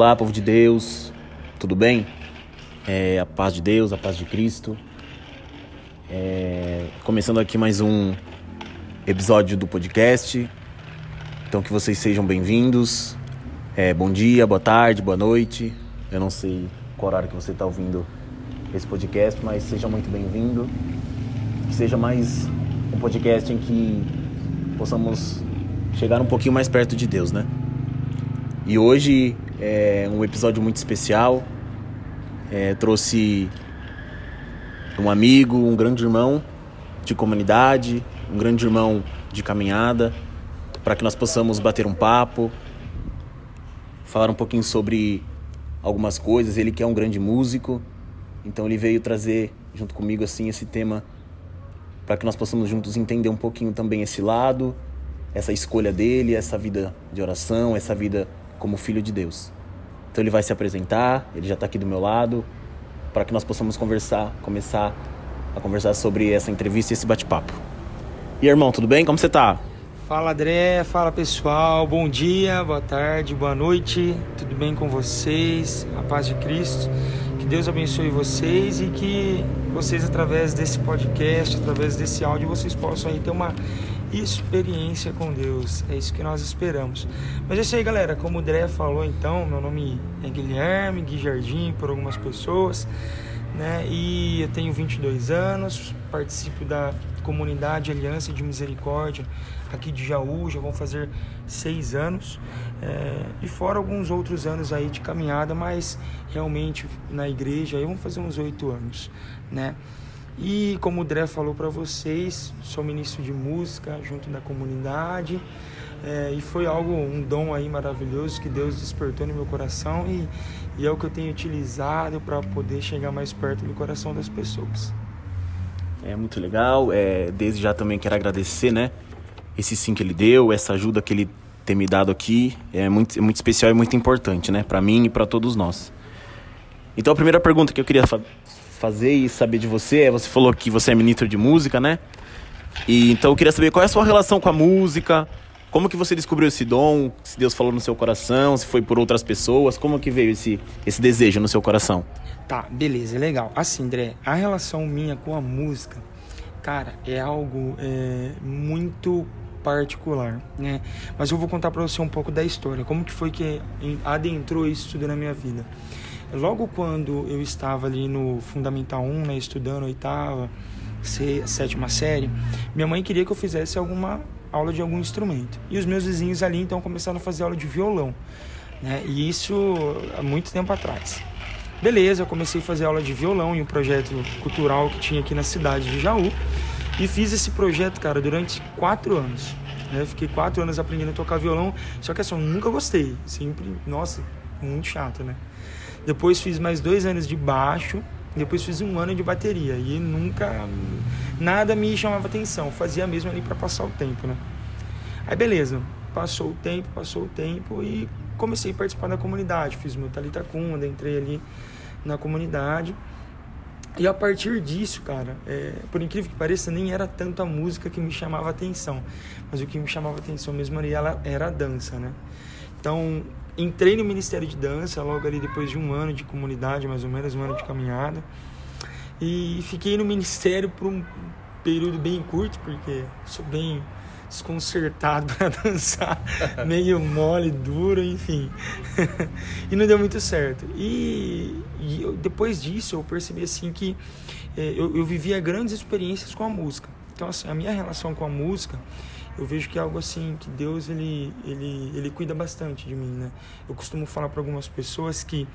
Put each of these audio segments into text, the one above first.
Olá, povo de Deus, tudo bem? É, a paz de Deus, a paz de Cristo. É, começando aqui mais um episódio do podcast. Então, que vocês sejam bem-vindos. É, bom dia, boa tarde, boa noite. Eu não sei qual horário que você está ouvindo esse podcast, mas seja muito bem-vindo. Que seja mais um podcast em que possamos chegar um pouquinho mais perto de Deus, né? E hoje é um episódio muito especial. É, trouxe um amigo, um grande irmão de comunidade, um grande irmão de caminhada, para que nós possamos bater um papo, falar um pouquinho sobre algumas coisas. Ele que é um grande músico, então ele veio trazer junto comigo assim esse tema para que nós possamos juntos entender um pouquinho também esse lado, essa escolha dele, essa vida de oração, essa vida como filho de Deus. Então ele vai se apresentar, ele já está aqui do meu lado, para que nós possamos conversar, começar a conversar sobre essa entrevista e esse bate-papo. E irmão, tudo bem? Como você está? Fala André, fala pessoal, bom dia, boa tarde, boa noite, tudo bem com vocês? A paz de Cristo, que Deus abençoe vocês e que vocês, através desse podcast, através desse áudio, vocês possam aí ter uma experiência com Deus. É isso que nós esperamos. Mas é isso aí, galera. Como o André falou, então, meu nome é Guilherme, Gui Jardim, por algumas pessoas, né? E eu tenho 22 anos, participo da comunidade Aliança de Misericórdia aqui de Jaú, já vão fazer seis anos. É, e fora alguns outros anos aí de caminhada, mas realmente na igreja aí vão fazer uns oito anos, né? E como o Dré falou para vocês, sou ministro de música junto da comunidade. É, e foi algo, um dom aí maravilhoso que Deus despertou no meu coração e, e é o que eu tenho utilizado para poder chegar mais perto do coração das pessoas. É muito legal. É, desde já também quero agradecer, né? Esse sim que ele deu, essa ajuda que ele tem me dado aqui. É muito, é muito especial e muito importante, né? Para mim e para todos nós. Então a primeira pergunta que eu queria fazer e saber de você é, você falou que você é ministro de música, né? E então eu queria saber qual é a sua relação com a música, como que você descobriu esse dom, se Deus falou no seu coração, se foi por outras pessoas, como que veio esse, esse desejo no seu coração? Tá, beleza, legal. Assim, André, a relação minha com a música, cara, é algo é, muito particular, né? Mas eu vou contar para você um pouco da história, como que foi que adentrou isso tudo na minha vida. Logo quando eu estava ali no Fundamental 1, né, estudando oitava, sétima série, minha mãe queria que eu fizesse alguma aula de algum instrumento. E os meus vizinhos ali então começaram a fazer aula de violão, né? E isso há muito tempo atrás. Beleza, eu comecei a fazer aula de violão em um projeto cultural que tinha aqui na cidade de Jaú. E fiz esse projeto, cara, durante quatro anos. Né? Fiquei quatro anos aprendendo a tocar violão, só que assim, eu nunca gostei. Sempre, nossa, muito chato, né? Depois fiz mais dois anos de baixo. Depois fiz um ano de bateria. E nunca. Nada me chamava atenção. Fazia mesmo ali para passar o tempo, né? Aí beleza. Passou o tempo, passou o tempo e comecei a participar da comunidade. Fiz meu Talita Cunda, entrei ali na comunidade. E a partir disso, cara, é, por incrível que pareça, nem era tanto a música que me chamava atenção, mas o que me chamava atenção mesmo era, era a dança, né? Então, entrei no Ministério de Dança logo ali depois de um ano de comunidade, mais ou menos, um ano de caminhada. E fiquei no Ministério por um período bem curto, porque sou bem desconcertado para dançar, meio mole, duro, enfim. e não deu muito certo. E, e eu, depois disso eu percebi assim que é, eu, eu vivia grandes experiências com a música. Então assim, a minha relação com a música eu vejo que é algo assim que Deus ele ele ele cuida bastante de mim, né? Eu costumo falar para algumas pessoas que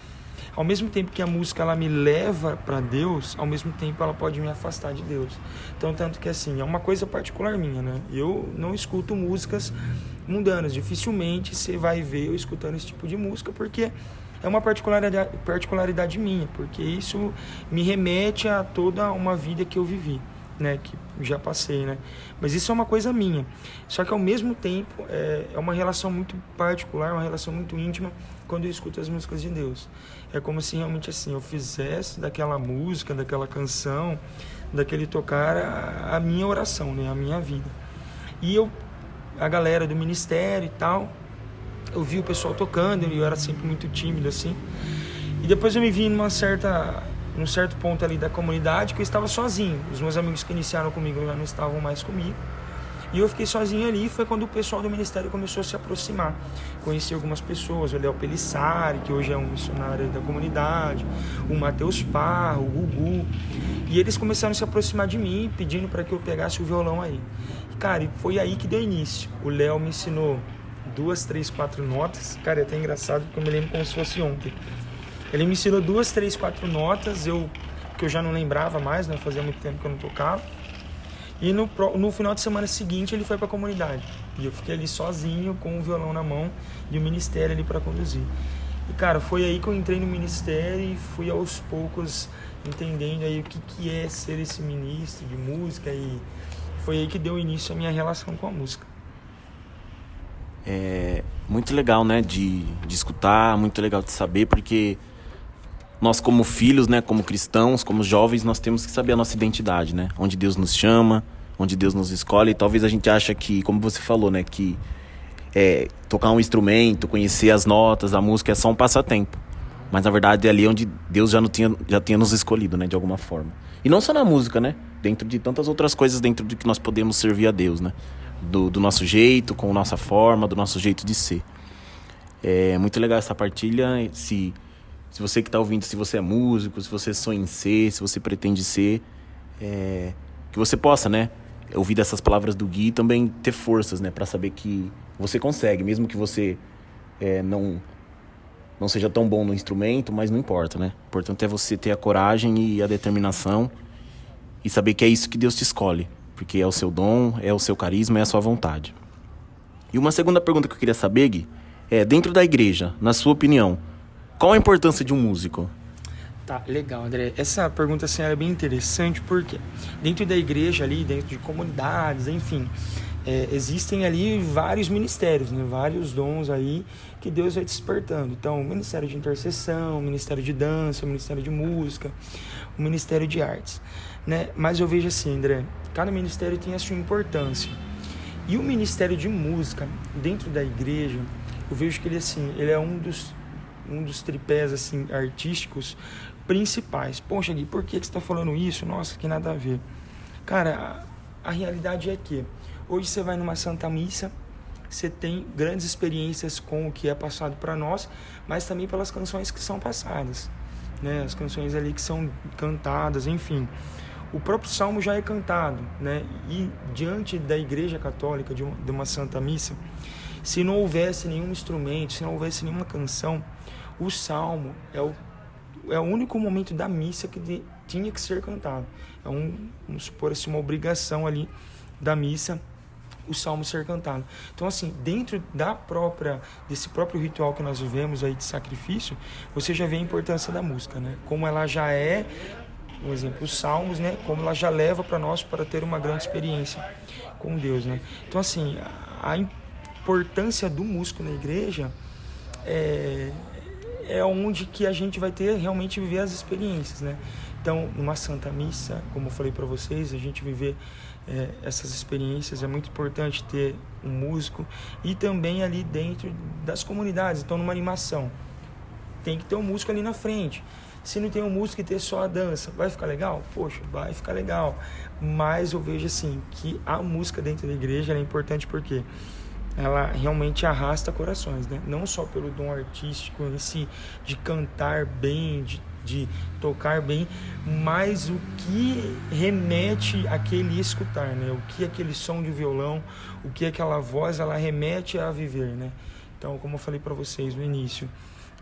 ao mesmo tempo que a música ela me leva para Deus, ao mesmo tempo ela pode me afastar de Deus. Então tanto que assim, é uma coisa particular minha, né? Eu não escuto músicas mundanas, dificilmente você vai ver eu escutando esse tipo de música porque é uma particularidade, particularidade minha, porque isso me remete a toda uma vida que eu vivi né, que já passei, né? Mas isso é uma coisa minha. Só que ao mesmo tempo é, é uma relação muito particular, uma relação muito íntima quando eu escuto as músicas de Deus. É como se realmente assim eu fizesse daquela música, daquela canção, daquele tocar a, a minha oração, né, a minha vida. E eu a galera do ministério e tal eu vi o pessoal tocando e eu era sempre muito tímido assim. E depois eu me vi numa certa num certo ponto ali da comunidade que eu estava sozinho. Os meus amigos que iniciaram comigo já não estavam mais comigo. E eu fiquei sozinho ali, foi quando o pessoal do ministério começou a se aproximar. Conheci algumas pessoas, o Léo Pelissari, que hoje é um missionário da comunidade, o Matheus Parro, o Gugu. E eles começaram a se aproximar de mim, pedindo para que eu pegasse o violão aí. Cara, e foi aí que deu início. O Léo me ensinou duas, três, quatro notas. Cara, é até engraçado porque eu me lembro como se fosse ontem. Ele me ensinou duas, três, quatro notas, eu que eu já não lembrava mais, né? Fazia muito tempo que eu não tocava. E no, no final de semana seguinte ele foi para a comunidade. E eu fiquei ali sozinho com o violão na mão e o ministério ali para conduzir. E cara, foi aí que eu entrei no ministério e fui aos poucos entendendo aí o que, que é ser esse ministro de música e foi aí que deu início a minha relação com a música. É muito legal, né, de, de escutar, muito legal de saber, porque nós como filhos, né, como cristãos, como jovens, nós temos que saber a nossa identidade, né? Onde Deus nos chama, onde Deus nos escolhe. E talvez a gente acha que, como você falou, né, que é, tocar um instrumento, conhecer as notas, a música é só um passatempo. Mas na verdade é ali onde Deus já, não tinha, já tinha nos escolhido, né, de alguma forma. E não só na música, né? Dentro de tantas outras coisas dentro de que nós podemos servir a Deus, né? Do, do nosso jeito, com nossa forma, do nosso jeito de ser. É muito legal essa partilha. Se se você que está ouvindo, se você é músico, se você sonha em ser, se você pretende ser, é, que você possa, né, ouvir dessas palavras do Gui e também ter forças, né, para saber que você consegue, mesmo que você é, não não seja tão bom no instrumento, mas não importa, né? O importante é você ter a coragem e a determinação e saber que é isso que Deus te escolhe, porque é o seu dom, é o seu carisma, é a sua vontade. E uma segunda pergunta que eu queria saber, Gui, é dentro da igreja, na sua opinião, qual a importância de um músico? Tá, legal, André. Essa pergunta assim, é bem interessante porque dentro da igreja ali, dentro de comunidades, enfim, é, existem ali vários ministérios, né? vários dons aí que Deus vai despertando. Então, o ministério de intercessão, o ministério de dança, o ministério de música, o ministério de artes. Né? Mas eu vejo assim, André, cada ministério tem a sua importância. E o ministério de música, dentro da igreja, eu vejo que ele assim, ele é um dos um dos tripés assim artísticos principais. Poxa, Gui, por que, você está falando isso? Nossa, que nada a ver. Cara, a, a realidade é que hoje você vai numa Santa Missa, você tem grandes experiências com o que é passado para nós, mas também pelas canções que são passadas, né? As canções ali que são cantadas, enfim. O próprio salmo já é cantado, né? E diante da Igreja Católica de uma, de uma Santa Missa, se não houvesse nenhum instrumento, se não houvesse nenhuma canção, o salmo é o, é o único momento da missa que de, tinha que ser cantado. É um, vamos supor assim, uma obrigação ali da missa o salmo ser cantado. Então assim, dentro da própria desse próprio ritual que nós vivemos aí de sacrifício, você já vê a importância da música, né? Como ela já é, um exemplo, os salmos, né? Como ela já leva para nós para ter uma grande experiência com Deus, né? Então assim, a importância do músico na igreja é, é onde que a gente vai ter realmente viver as experiências, né? Então, numa Santa Missa, como eu falei para vocês, a gente viver é, essas experiências é muito importante ter um músico e também ali dentro das comunidades. Então, numa animação, tem que ter um músico ali na frente. Se não tem um músico e ter só a dança, vai ficar legal? Poxa, vai ficar legal. Mas eu vejo assim que a música dentro da igreja é importante porque ela realmente arrasta corações, né? Não só pelo dom artístico em si, de cantar bem, de, de tocar bem, mas o que remete aquele escutar, né? O que aquele som de violão, o que aquela voz, ela remete a viver, né? Então, como eu falei para vocês no início,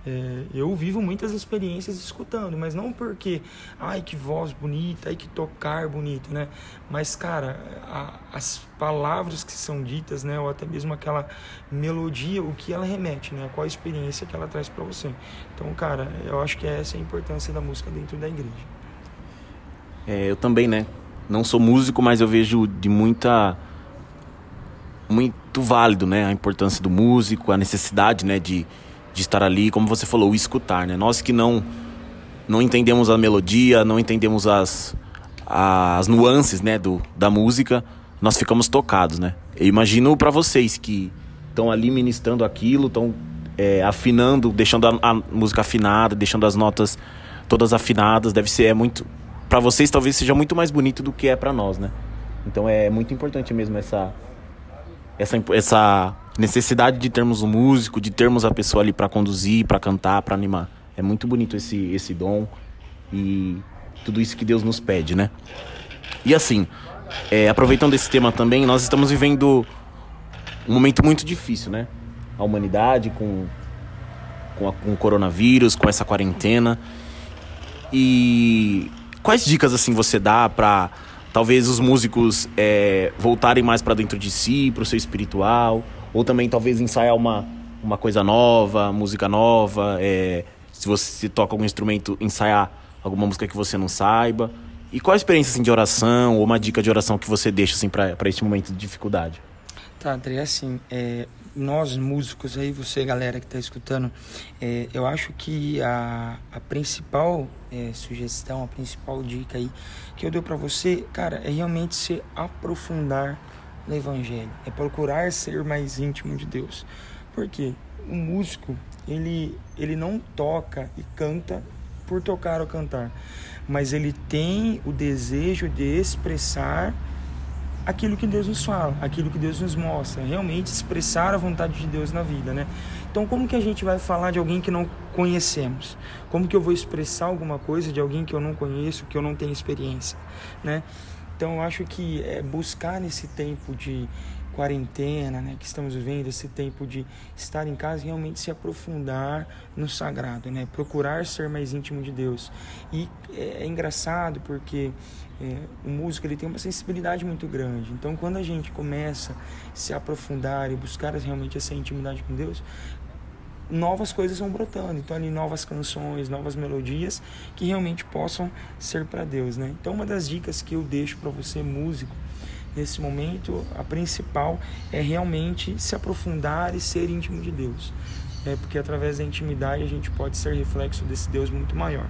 é, eu vivo muitas experiências escutando, mas não porque, ai que voz bonita, ai que tocar bonito, né? Mas, cara, a, as palavras que são ditas, né? Ou até mesmo aquela melodia, o que ela remete, né? Qual a experiência que ela traz para você. Então, cara, eu acho que essa é a importância da música dentro da igreja. É, eu também, né? Não sou músico, mas eu vejo de muita muito válido, né? A importância do músico, a necessidade, né? De de estar ali, como você falou, o escutar, né? Nós que não não entendemos a melodia, não entendemos as as nuances, né, do da música, nós ficamos tocados, né? Eu imagino para vocês que estão ali ministrando aquilo, estão é, afinando, deixando a, a, música afinada, deixando as notas todas afinadas. Deve ser é muito para vocês talvez seja muito mais bonito do que é para nós, né? Então é muito importante mesmo essa essa essa necessidade de termos um músico, de termos a pessoa ali para conduzir, para cantar, para animar. É muito bonito esse esse dom e tudo isso que Deus nos pede, né? E assim, é, aproveitando esse tema também, nós estamos vivendo um momento muito difícil, né? A humanidade com, com, a, com o coronavírus, com essa quarentena. E quais dicas assim você dá para talvez os músicos é, voltarem mais para dentro de si, para o seu espiritual, ou também talvez ensaiar uma, uma coisa nova, música nova, é, se você toca algum instrumento, ensaiar alguma música que você não saiba. E qual a experiência assim, de oração ou uma dica de oração que você deixa assim, para este momento de dificuldade? Tá, André, assim, é, nós músicos aí, você galera que está escutando, é, eu acho que a, a principal é, sugestão, a principal dica aí que eu dou para você, cara, é realmente se aprofundar no Evangelho, é procurar ser mais íntimo de Deus. Porque o músico, ele, ele não toca e canta por tocar ou cantar, mas ele tem o desejo de expressar aquilo que Deus nos fala, aquilo que Deus nos mostra, realmente expressar a vontade de Deus na vida, né? Então, como que a gente vai falar de alguém que não conhecemos? Como que eu vou expressar alguma coisa de alguém que eu não conheço, que eu não tenho experiência, né? Então, eu acho que é buscar nesse tempo de quarentena, né, que estamos vivendo, esse tempo de estar em casa, realmente se aprofundar no sagrado, né, procurar ser mais íntimo de Deus. E é, é engraçado porque é, o músico ele tem uma sensibilidade muito grande. Então, quando a gente começa a se aprofundar e buscar realmente essa intimidade com Deus, novas coisas vão brotando. Então, ali novas canções, novas melodias que realmente possam ser para Deus, né? Então, uma das dicas que eu deixo para você músico nesse momento, a principal é realmente se aprofundar e ser íntimo de Deus. É porque através da intimidade a gente pode ser reflexo desse Deus muito maior.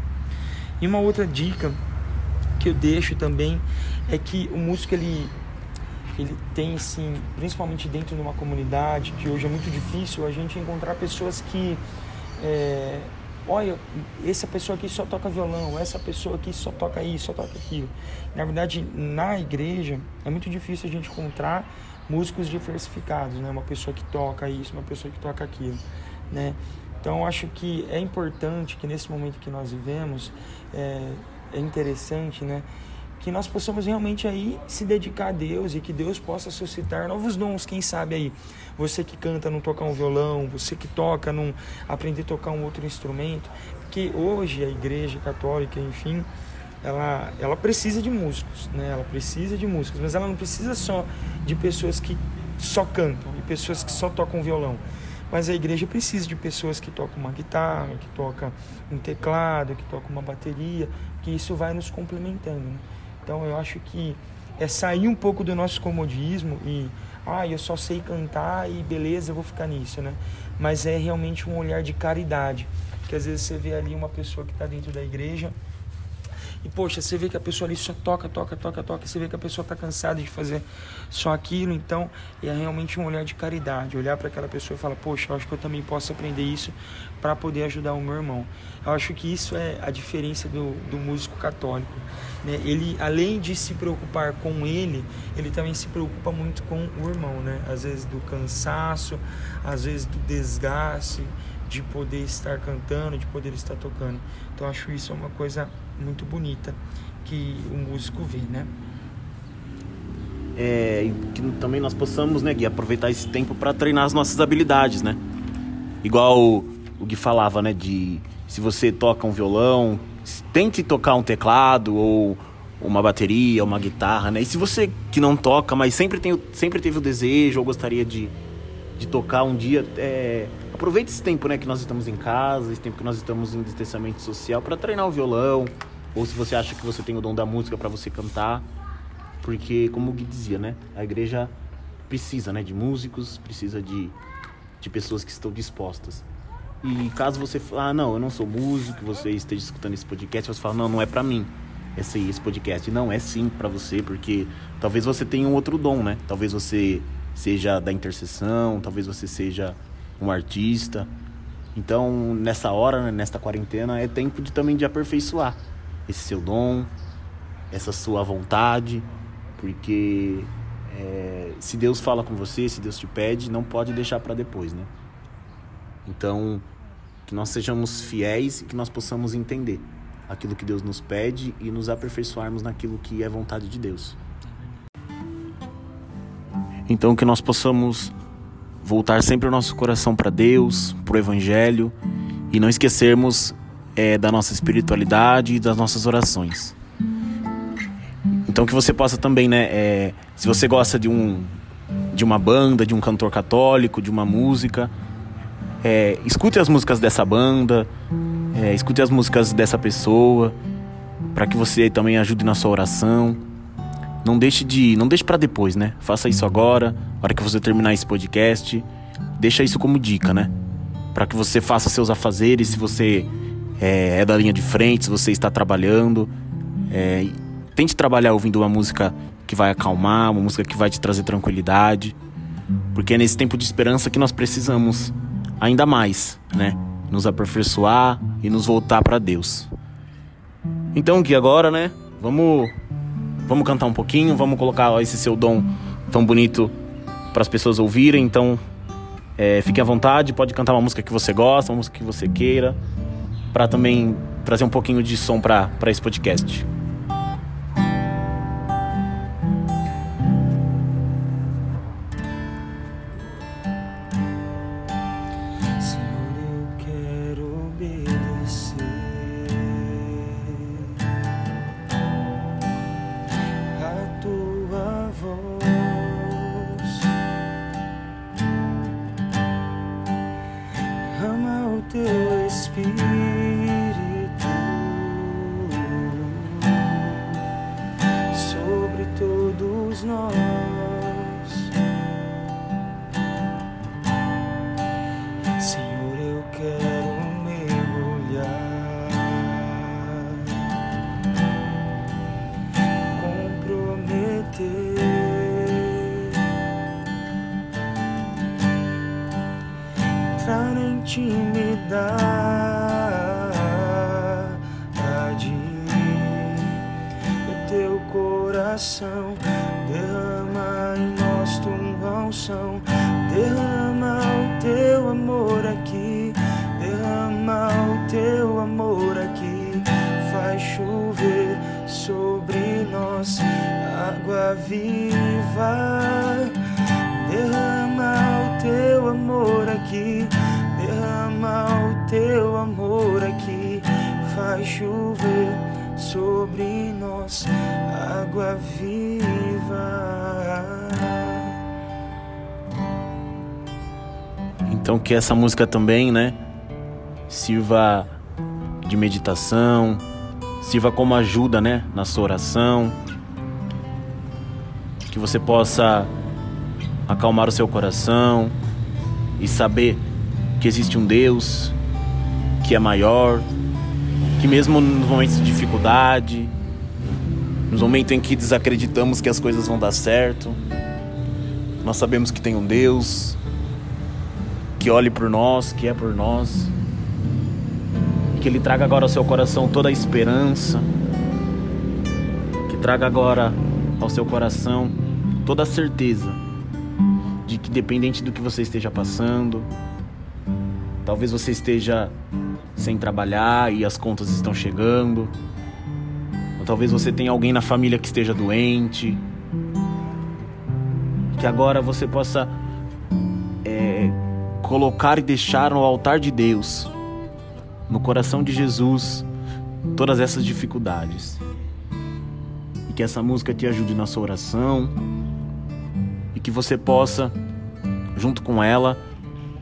E uma outra dica que eu deixo também é que o músico ele ele tem sim, principalmente dentro de uma comunidade que hoje é muito difícil a gente encontrar pessoas que é, olha, essa pessoa aqui só toca violão, essa pessoa aqui só toca isso, só toca aquilo. Na verdade, na igreja é muito difícil a gente encontrar músicos diversificados, né? Uma pessoa que toca isso, uma pessoa que toca aquilo, né? Então, acho que é importante que nesse momento que nós vivemos, é, é interessante, né? Que nós possamos realmente aí se dedicar a Deus e que Deus possa suscitar novos dons, quem sabe aí. Você que canta não tocar um violão, você que toca não aprender a tocar um outro instrumento, porque hoje a igreja católica, enfim, ela, ela precisa de músicos, né? Ela precisa de músicos, mas ela não precisa só de pessoas que só cantam e pessoas que só tocam violão. Mas a igreja precisa de pessoas que tocam uma guitarra, que tocam um teclado, que tocam uma bateria, que isso vai nos complementando. Né? Então eu acho que é sair um pouco do nosso comodismo e ah, eu só sei cantar e beleza, eu vou ficar nisso, né? Mas é realmente um olhar de caridade, que às vezes você vê ali uma pessoa que está dentro da igreja e poxa, você vê que a pessoa ali só toca, toca, toca, toca, você vê que a pessoa está cansada de fazer só aquilo, então é realmente um olhar de caridade, olhar para aquela pessoa e falar, poxa, eu acho que eu também posso aprender isso para poder ajudar o meu irmão. Eu acho que isso é a diferença do, do músico católico. Né? Ele, além de se preocupar com ele, ele também se preocupa muito com o irmão, né? Às vezes do cansaço, às vezes do desgaste de poder estar cantando, de poder estar tocando. Então acho isso uma coisa muito bonita que o músico vê, né? É, que também nós possamos, né, Gui, aproveitar esse tempo para treinar as nossas habilidades, né? Igual o, o Gui falava, né, de se você toca um violão, tente tocar um teclado ou uma bateria, uma guitarra, né? E se você que não toca, mas sempre, tem, sempre teve o desejo ou gostaria de, de tocar um dia, é, aproveite esse tempo, né, que nós estamos em casa, esse tempo que nós estamos em distanciamento social para treinar o violão, ou se você acha que você tem o dom da música para você cantar, porque como o Gui dizia, né, a igreja precisa, né, de músicos, precisa de, de pessoas que estão dispostas. E caso você fale, ah, não, eu não sou músico, você esteja escutando esse podcast, você fala, não, não é para mim esse, esse podcast. Não, é sim para você, porque talvez você tenha um outro dom, né? Talvez você seja da intercessão, talvez você seja um artista. Então, nessa hora, né, nesta quarentena, é tempo de também de aperfeiçoar esse seu dom, essa sua vontade, porque é, se Deus fala com você, se Deus te pede, não pode deixar para depois, né? Então, que nós sejamos fiéis e que nós possamos entender aquilo que Deus nos pede e nos aperfeiçoarmos naquilo que é vontade de Deus. Então, que nós possamos voltar sempre o nosso coração para Deus, para o Evangelho e não esquecermos é, da nossa espiritualidade e das nossas orações. Então que você possa também, né, é, se você gosta de um de uma banda, de um cantor católico, de uma música, é, escute as músicas dessa banda, é, escute as músicas dessa pessoa, para que você também ajude na sua oração. Não deixe de, não deixe para depois, né? Faça isso agora, na hora que você terminar esse podcast. Deixa isso como dica, né? Para que você faça seus afazeres, se você é, é, da linha de frente, se você está trabalhando. É, tente trabalhar ouvindo uma música que vai acalmar, uma música que vai te trazer tranquilidade. Porque é nesse tempo de esperança que nós precisamos ainda mais, né? Nos aperfeiçoar e nos voltar para Deus. Então, que agora, né? Vamos Vamos cantar um pouquinho, vamos colocar esse seu dom tão bonito para as pessoas ouvirem. Então, é, fique à vontade, pode cantar uma música que você gosta, uma música que você queira, para também trazer um pouquinho de som para esse podcast. Amor aqui. Faz chover sobre nós água viva. Então que essa música também, né, sirva de meditação, sirva como ajuda, né, na sua oração. Que você possa acalmar o seu coração e saber que existe um Deus que é maior, que mesmo nos momentos de dificuldade, nos momentos em que desacreditamos que as coisas vão dar certo, nós sabemos que tem um Deus que olhe por nós, que é por nós, e que Ele traga agora ao seu coração toda a esperança, que traga agora ao seu coração toda a certeza de que, dependente do que você esteja passando, talvez você esteja sem trabalhar e as contas estão chegando ou talvez você tenha alguém na família que esteja doente. Que agora você possa é, colocar e deixar no altar de Deus, no coração de Jesus, todas essas dificuldades. E que essa música te ajude na sua oração. E que você possa, junto com ela,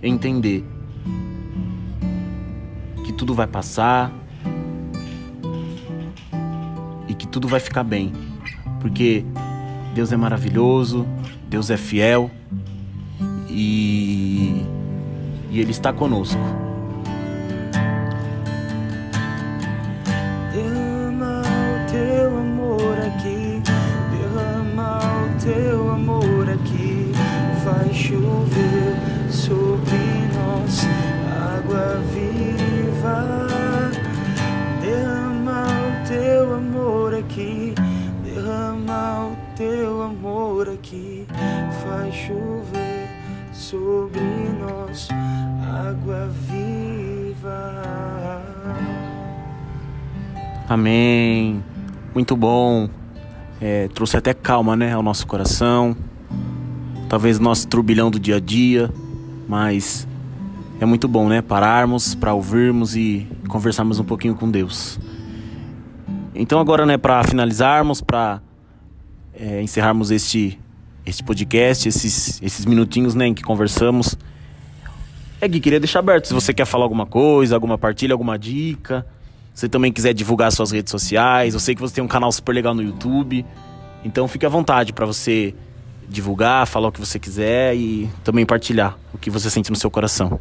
entender tudo vai passar tudo vai ficar bem. Porque Deus é maravilhoso, Deus é fiel e, e Ele está conosco. Amém. Muito bom. É, trouxe até calma, né, ao nosso coração. Talvez nosso turbilhão do dia a dia, mas é muito bom, né, pararmos para ouvirmos e conversarmos um pouquinho com Deus. Então agora, né, para finalizarmos, para é, encerrarmos este este podcast, esses esses minutinhos, né, em que conversamos. É Gui, queria deixar aberto se você quer falar alguma coisa, alguma partilha, alguma dica. Você também quiser divulgar suas redes sociais, eu sei que você tem um canal super legal no YouTube. Então fique à vontade para você divulgar, falar o que você quiser e também partilhar o que você sente no seu coração.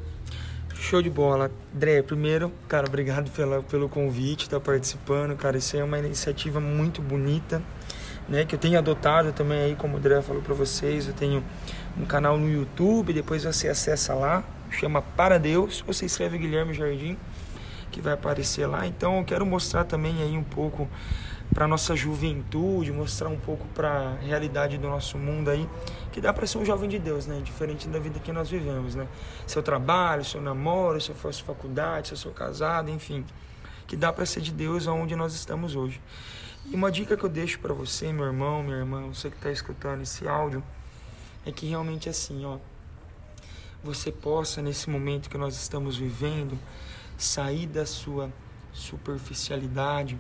Show de bola. André, primeiro, cara, obrigado pela, pelo convite, estar tá participando, cara. Isso é uma iniciativa muito bonita, né? Que eu tenho adotado também aí, como o André falou para vocês. Eu tenho um canal no YouTube, depois você acessa lá, chama Para Deus, ou você escreve Guilherme Jardim que vai aparecer lá. Então eu quero mostrar também aí um pouco para nossa juventude, mostrar um pouco para a realidade do nosso mundo aí, que dá para ser um jovem de Deus, né? Diferente da vida que nós vivemos, né? Seu trabalho, seu namoro, se eu fosse faculdade, se eu sou casado, enfim, que dá para ser de Deus aonde nós estamos hoje. E uma dica que eu deixo para você, meu irmão, minha irmã, você que está escutando esse áudio, é que realmente assim, ó, você possa nesse momento que nós estamos vivendo sair da sua superficialidade,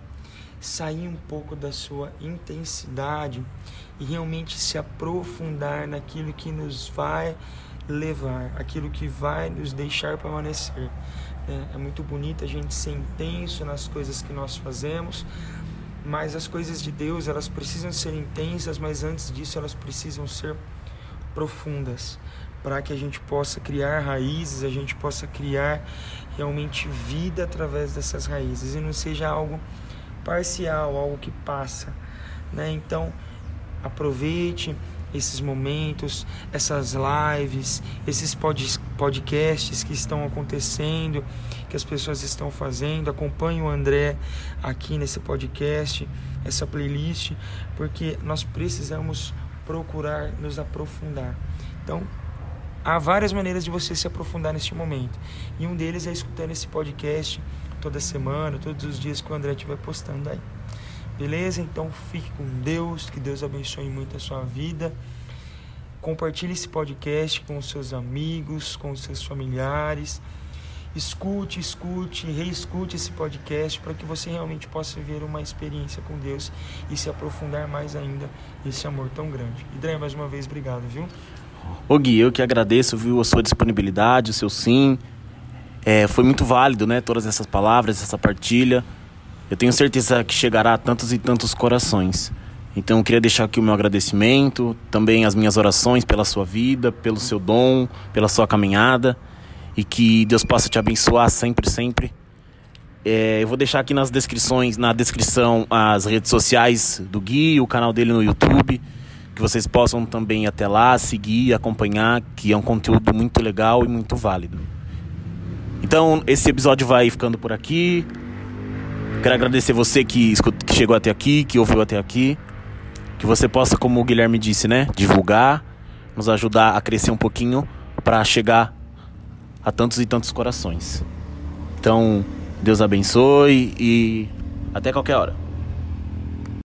sair um pouco da sua intensidade e realmente se aprofundar naquilo que nos vai levar, aquilo que vai nos deixar permanecer. É, é muito bonito a gente ser intenso nas coisas que nós fazemos, mas as coisas de Deus elas precisam ser intensas, mas antes disso elas precisam ser profundas para que a gente possa criar raízes, a gente possa criar realmente vida através dessas raízes e não seja algo parcial, algo que passa, né? Então, aproveite esses momentos, essas lives, esses podcasts que estão acontecendo, que as pessoas estão fazendo. Acompanhe o André aqui nesse podcast, essa playlist, porque nós precisamos procurar nos aprofundar. Então, há várias maneiras de você se aprofundar neste momento. E um deles é escutando esse podcast toda semana, todos os dias que o André estiver postando aí. Beleza? Então fique com Deus, que Deus abençoe muito a sua vida. Compartilhe esse podcast com os seus amigos, com os seus familiares. Escute, escute, reescute esse podcast para que você realmente possa ver uma experiência com Deus e se aprofundar mais ainda nesse amor tão grande. André, mais uma vez, obrigado, viu? Ô Gui, eu que agradeço, viu, a sua disponibilidade, o seu sim. É, foi muito válido, né, todas essas palavras, essa partilha. Eu tenho certeza que chegará a tantos e tantos corações. Então eu queria deixar aqui o meu agradecimento, também as minhas orações pela sua vida, pelo seu dom, pela sua caminhada e que Deus possa te abençoar sempre, sempre. É, eu vou deixar aqui nas descrições, na descrição as redes sociais do Gui, o canal dele no YouTube que vocês possam também até lá, seguir, acompanhar, que é um conteúdo muito legal e muito válido. Então, esse episódio vai ficando por aqui. Quero agradecer você que, que chegou até aqui, que ouviu até aqui. Que você possa, como o Guilherme disse, né, divulgar, nos ajudar a crescer um pouquinho para chegar a tantos e tantos corações. Então, Deus abençoe e até qualquer hora.